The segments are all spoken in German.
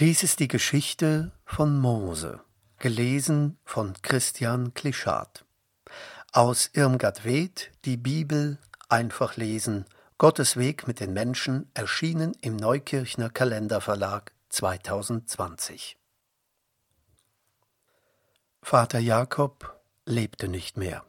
Dies ist die Geschichte von Mose, gelesen von Christian Klischat. Aus Irmgard Weth, die Bibel einfach lesen, Gottes Weg mit den Menschen, erschienen im Neukirchner Kalenderverlag 2020. Vater Jakob lebte nicht mehr.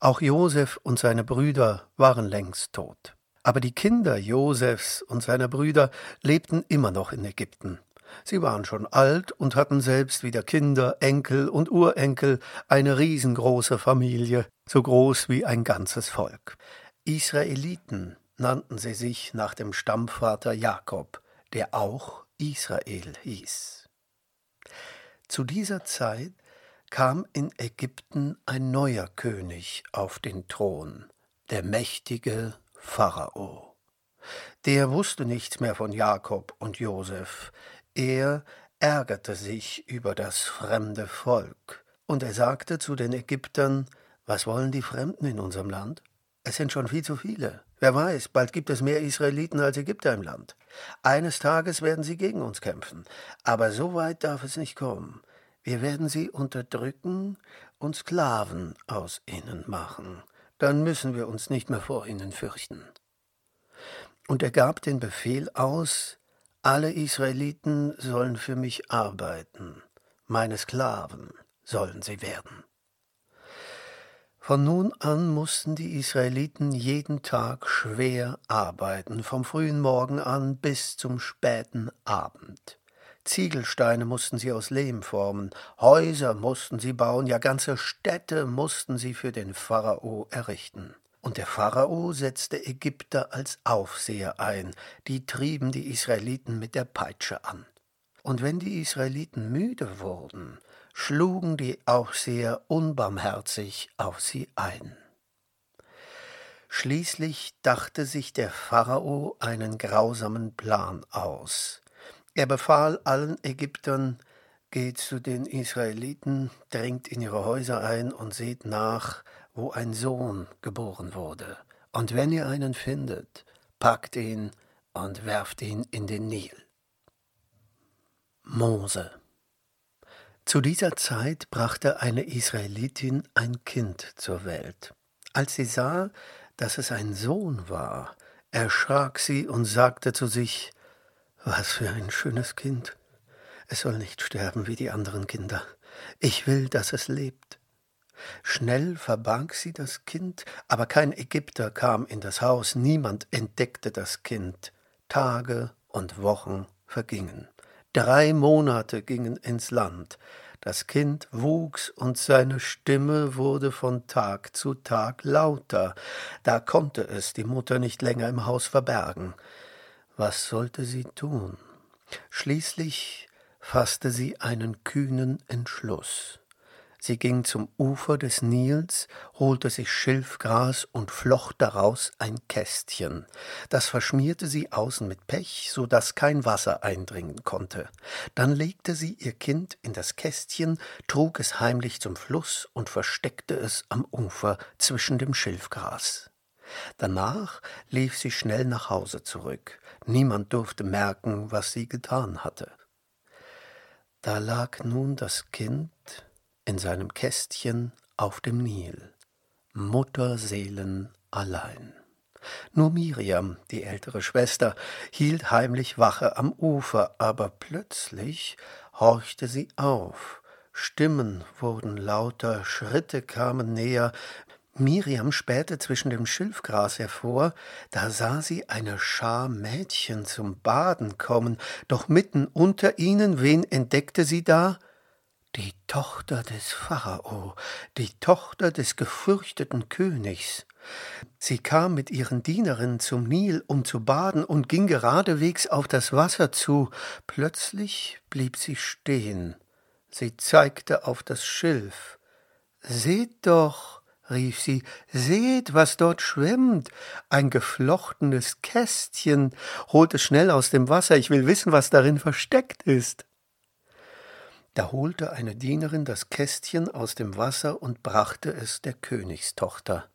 Auch Josef und seine Brüder waren längst tot. Aber die Kinder Josefs und seiner Brüder lebten immer noch in Ägypten. Sie waren schon alt und hatten selbst wieder Kinder, Enkel und Urenkel, eine riesengroße Familie, so groß wie ein ganzes Volk. Israeliten nannten sie sich nach dem Stammvater Jakob, der auch Israel hieß. Zu dieser Zeit kam in Ägypten ein neuer König auf den Thron, der mächtige Pharao. Der wusste nichts mehr von Jakob und Josef, er ärgerte sich über das fremde Volk, und er sagte zu den Ägyptern, was wollen die Fremden in unserem Land? Es sind schon viel zu viele. Wer weiß, bald gibt es mehr Israeliten als Ägypter im Land. Eines Tages werden sie gegen uns kämpfen, aber so weit darf es nicht kommen. Wir werden sie unterdrücken und Sklaven aus ihnen machen. Dann müssen wir uns nicht mehr vor ihnen fürchten. Und er gab den Befehl aus, alle Israeliten sollen für mich arbeiten, meine Sklaven sollen sie werden. Von nun an mussten die Israeliten jeden Tag schwer arbeiten, vom frühen Morgen an bis zum späten Abend. Ziegelsteine mussten sie aus Lehm formen, Häuser mussten sie bauen, ja ganze Städte mussten sie für den Pharao errichten. Und der Pharao setzte Ägypter als Aufseher ein, die trieben die Israeliten mit der Peitsche an. Und wenn die Israeliten müde wurden, schlugen die Aufseher unbarmherzig auf sie ein. Schließlich dachte sich der Pharao einen grausamen Plan aus. Er befahl allen Ägyptern, geht zu den Israeliten, dringt in ihre Häuser ein und seht nach, wo ein Sohn geboren wurde. Und wenn ihr einen findet, packt ihn und werft ihn in den Nil. Mose Zu dieser Zeit brachte eine Israelitin ein Kind zur Welt. Als sie sah, dass es ein Sohn war, erschrak sie und sagte zu sich, was für ein schönes Kind. Es soll nicht sterben wie die anderen Kinder. Ich will, dass es lebt. Schnell verbarg sie das Kind, aber kein Ägypter kam in das Haus, niemand entdeckte das Kind. Tage und Wochen vergingen. Drei Monate gingen ins Land. Das Kind wuchs und seine Stimme wurde von Tag zu Tag lauter. Da konnte es die Mutter nicht länger im Haus verbergen. Was sollte sie tun? Schließlich fasste sie einen kühnen Entschluss. Sie ging zum Ufer des Nils, holte sich Schilfgras und flocht daraus ein Kästchen. Das verschmierte sie außen mit Pech, so dass kein Wasser eindringen konnte. Dann legte sie ihr Kind in das Kästchen, trug es heimlich zum Fluss und versteckte es am Ufer zwischen dem Schilfgras. Danach lief sie schnell nach Hause zurück. Niemand durfte merken, was sie getan hatte. Da lag nun das Kind in seinem Kästchen auf dem Nil, Mutterseelen allein. Nur Miriam, die ältere Schwester, hielt heimlich Wache am Ufer, aber plötzlich horchte sie auf. Stimmen wurden lauter, Schritte kamen näher, Miriam spähte zwischen dem Schilfgras hervor, da sah sie eine Schar Mädchen zum Baden kommen, doch mitten unter ihnen, wen entdeckte sie da? Die Tochter des Pharao, die Tochter des gefürchteten Königs. Sie kam mit ihren Dienerinnen zum Nil, um zu baden, und ging geradewegs auf das Wasser zu. Plötzlich blieb sie stehen. Sie zeigte auf das Schilf. Seht doch, rief sie, seht, was dort schwimmt. Ein geflochtenes Kästchen. Holt es schnell aus dem Wasser, ich will wissen, was darin versteckt ist. Da holte eine Dienerin das Kästchen aus dem Wasser und brachte es der Königstochter.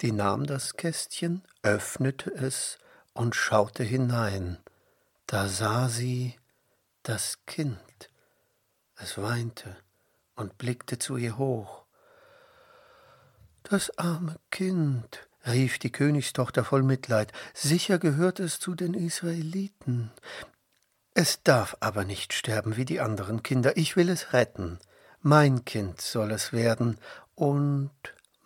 Die nahm das Kästchen, öffnete es und schaute hinein. Da sah sie das Kind. Es weinte und blickte zu ihr hoch. Das arme Kind, rief die Königstochter voll Mitleid, sicher gehört es zu den Israeliten. Es darf aber nicht sterben wie die anderen Kinder, ich will es retten. Mein Kind soll es werden, und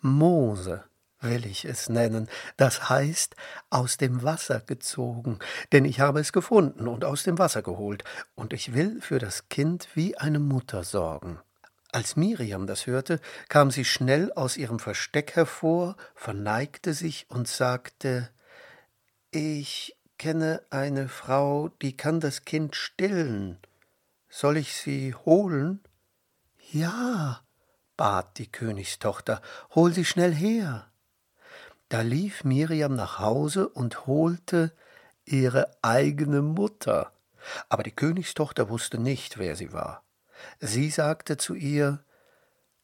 Mose will ich es nennen, das heißt aus dem Wasser gezogen, denn ich habe es gefunden und aus dem Wasser geholt, und ich will für das Kind wie eine Mutter sorgen. Als Miriam das hörte, kam sie schnell aus ihrem Versteck hervor, verneigte sich und sagte Ich kenne eine Frau, die kann das Kind stillen. Soll ich sie holen? Ja, bat die Königstochter, hol sie schnell her. Da lief Miriam nach Hause und holte ihre eigene Mutter. Aber die Königstochter wusste nicht, wer sie war. Sie sagte zu ihr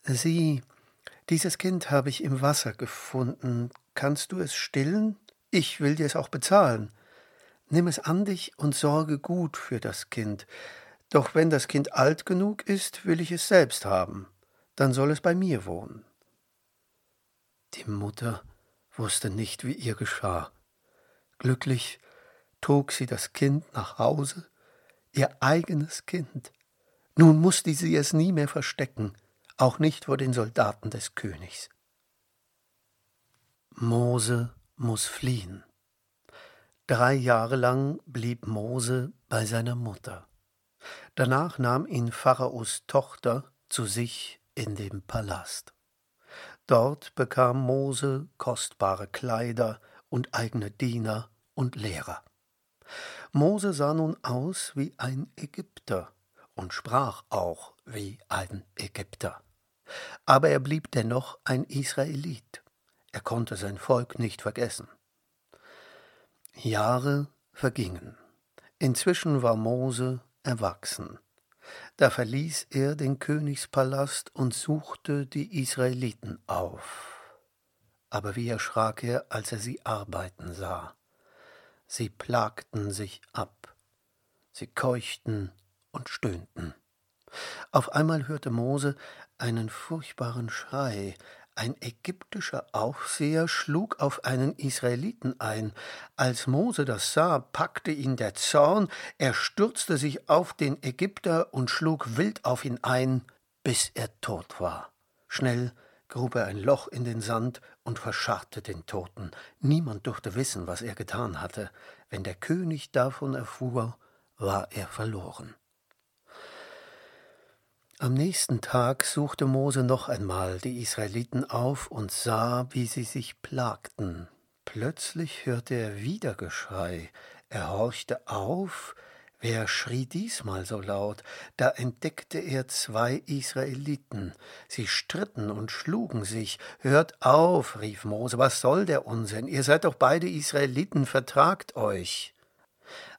Sieh, dieses Kind habe ich im Wasser gefunden. Kannst du es stillen? Ich will dir es auch bezahlen. Nimm es an dich und sorge gut für das Kind. Doch wenn das Kind alt genug ist, will ich es selbst haben. Dann soll es bei mir wohnen. Die Mutter wusste nicht, wie ihr geschah. Glücklich trug sie das Kind nach Hause, ihr eigenes Kind. Nun musste sie es nie mehr verstecken, auch nicht vor den Soldaten des Königs. Mose muss fliehen. Drei Jahre lang blieb Mose bei seiner Mutter. Danach nahm ihn Pharaos Tochter zu sich in den Palast. Dort bekam Mose kostbare Kleider und eigene Diener und Lehrer. Mose sah nun aus wie ein Ägypter, und sprach auch wie ein Ägypter. Aber er blieb dennoch ein Israelit. Er konnte sein Volk nicht vergessen. Jahre vergingen. Inzwischen war Mose erwachsen. Da verließ er den Königspalast und suchte die Israeliten auf. Aber wie erschrak er, als er sie arbeiten sah. Sie plagten sich ab. Sie keuchten und stöhnten. Auf einmal hörte Mose einen furchtbaren Schrei, ein ägyptischer Aufseher schlug auf einen Israeliten ein. Als Mose das sah, packte ihn der Zorn, er stürzte sich auf den Ägypter und schlug wild auf ihn ein, bis er tot war. Schnell grub er ein Loch in den Sand und verscharrte den Toten. Niemand durfte wissen, was er getan hatte. Wenn der König davon erfuhr, war er verloren. Am nächsten Tag suchte Mose noch einmal die Israeliten auf und sah, wie sie sich plagten. Plötzlich hörte er wieder Geschrei. Er horchte auf. Wer schrie diesmal so laut? Da entdeckte er zwei Israeliten. Sie stritten und schlugen sich. Hört auf, rief Mose, was soll der Unsinn? Ihr seid doch beide Israeliten, vertragt euch.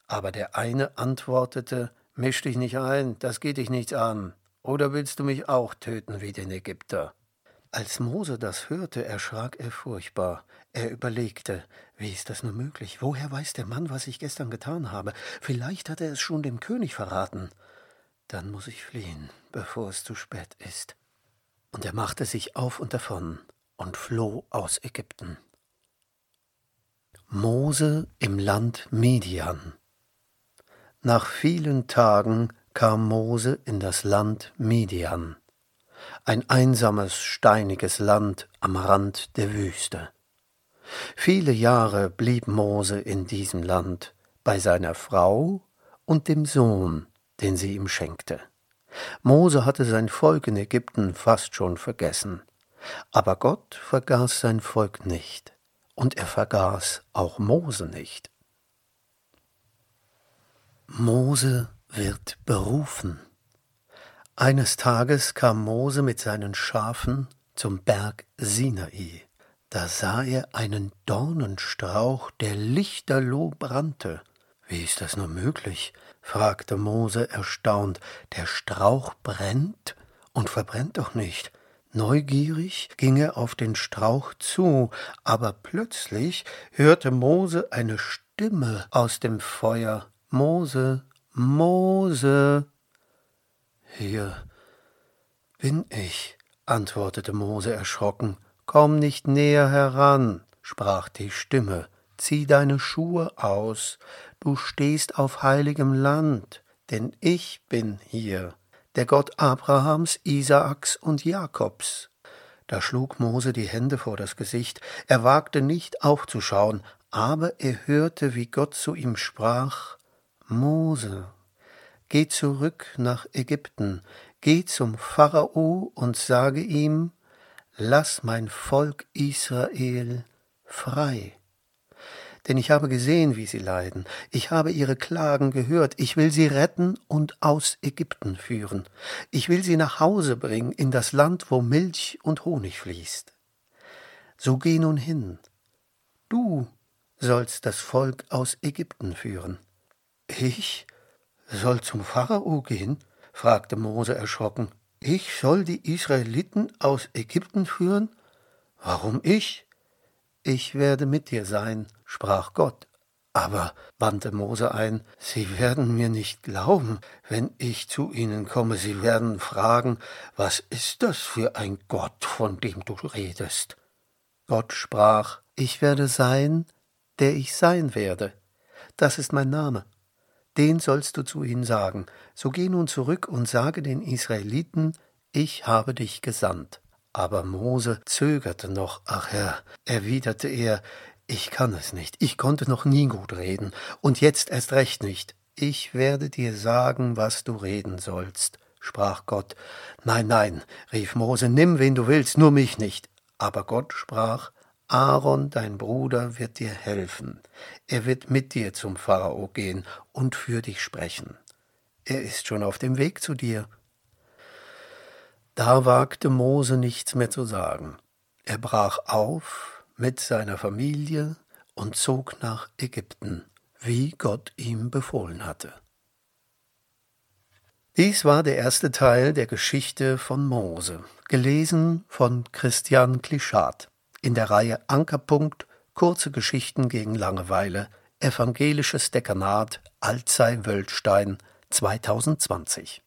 Aber der eine antwortete, Misch dich nicht ein, das geht dich nichts an. Oder willst du mich auch töten wie den Ägypter? Als Mose das hörte, erschrak er furchtbar. Er überlegte, wie ist das nur möglich? Woher weiß der Mann, was ich gestern getan habe? Vielleicht hat er es schon dem König verraten. Dann muss ich fliehen, bevor es zu spät ist. Und er machte sich auf und davon und floh aus Ägypten. Mose im Land Median. Nach vielen Tagen kam Mose in das Land Midian, ein einsames, steiniges Land am Rand der Wüste. Viele Jahre blieb Mose in diesem Land bei seiner Frau und dem Sohn, den sie ihm schenkte. Mose hatte sein Volk in Ägypten fast schon vergessen, aber Gott vergaß sein Volk nicht, und er vergaß auch Mose nicht. Mose wird berufen. Eines Tages kam Mose mit seinen Schafen zum Berg Sinai. Da sah er einen Dornenstrauch, der lichterloh brannte. Wie ist das nur möglich? fragte Mose erstaunt. Der Strauch brennt und verbrennt doch nicht. Neugierig ging er auf den Strauch zu, aber plötzlich hörte Mose eine Stimme aus dem Feuer. Mose, Mose. Hier bin ich, antwortete Mose erschrocken. Komm nicht näher heran, sprach die Stimme. Zieh deine Schuhe aus, du stehst auf heiligem Land, denn ich bin hier, der Gott Abrahams, Isaaks und Jakobs. Da schlug Mose die Hände vor das Gesicht, er wagte nicht aufzuschauen, aber er hörte, wie Gott zu ihm sprach Mose, geh zurück nach Ägypten, geh zum Pharao und sage ihm Lass mein Volk Israel frei. Denn ich habe gesehen, wie sie leiden, ich habe ihre Klagen gehört, ich will sie retten und aus Ägypten führen, ich will sie nach Hause bringen in das Land, wo Milch und Honig fließt. So geh nun hin, du sollst das Volk aus Ägypten führen. Ich soll zum Pharao gehen? fragte Mose erschrocken. Ich soll die Israeliten aus Ägypten führen? Warum ich? Ich werde mit dir sein, sprach Gott. Aber, wandte Mose ein, Sie werden mir nicht glauben, wenn ich zu Ihnen komme. Sie werden fragen, was ist das für ein Gott, von dem du redest? Gott sprach, Ich werde sein, der ich sein werde. Das ist mein Name. Den sollst du zu ihnen sagen. So geh nun zurück und sage den Israeliten, ich habe dich gesandt. Aber Mose zögerte noch. Ach Herr, erwiderte er, ich kann es nicht, ich konnte noch nie gut reden, und jetzt erst recht nicht. Ich werde dir sagen, was du reden sollst, sprach Gott. Nein, nein, rief Mose, nimm, wen du willst, nur mich nicht. Aber Gott sprach, Aaron, dein Bruder, wird dir helfen. Er wird mit dir zum Pharao gehen und für dich sprechen. Er ist schon auf dem Weg zu dir. Da wagte Mose nichts mehr zu sagen. Er brach auf mit seiner Familie und zog nach Ägypten, wie Gott ihm befohlen hatte. Dies war der erste Teil der Geschichte von Mose, gelesen von Christian Klischat in der Reihe Ankerpunkt Kurze Geschichten gegen Langeweile, Evangelisches Dekanat Alzey Wöldstein 2020.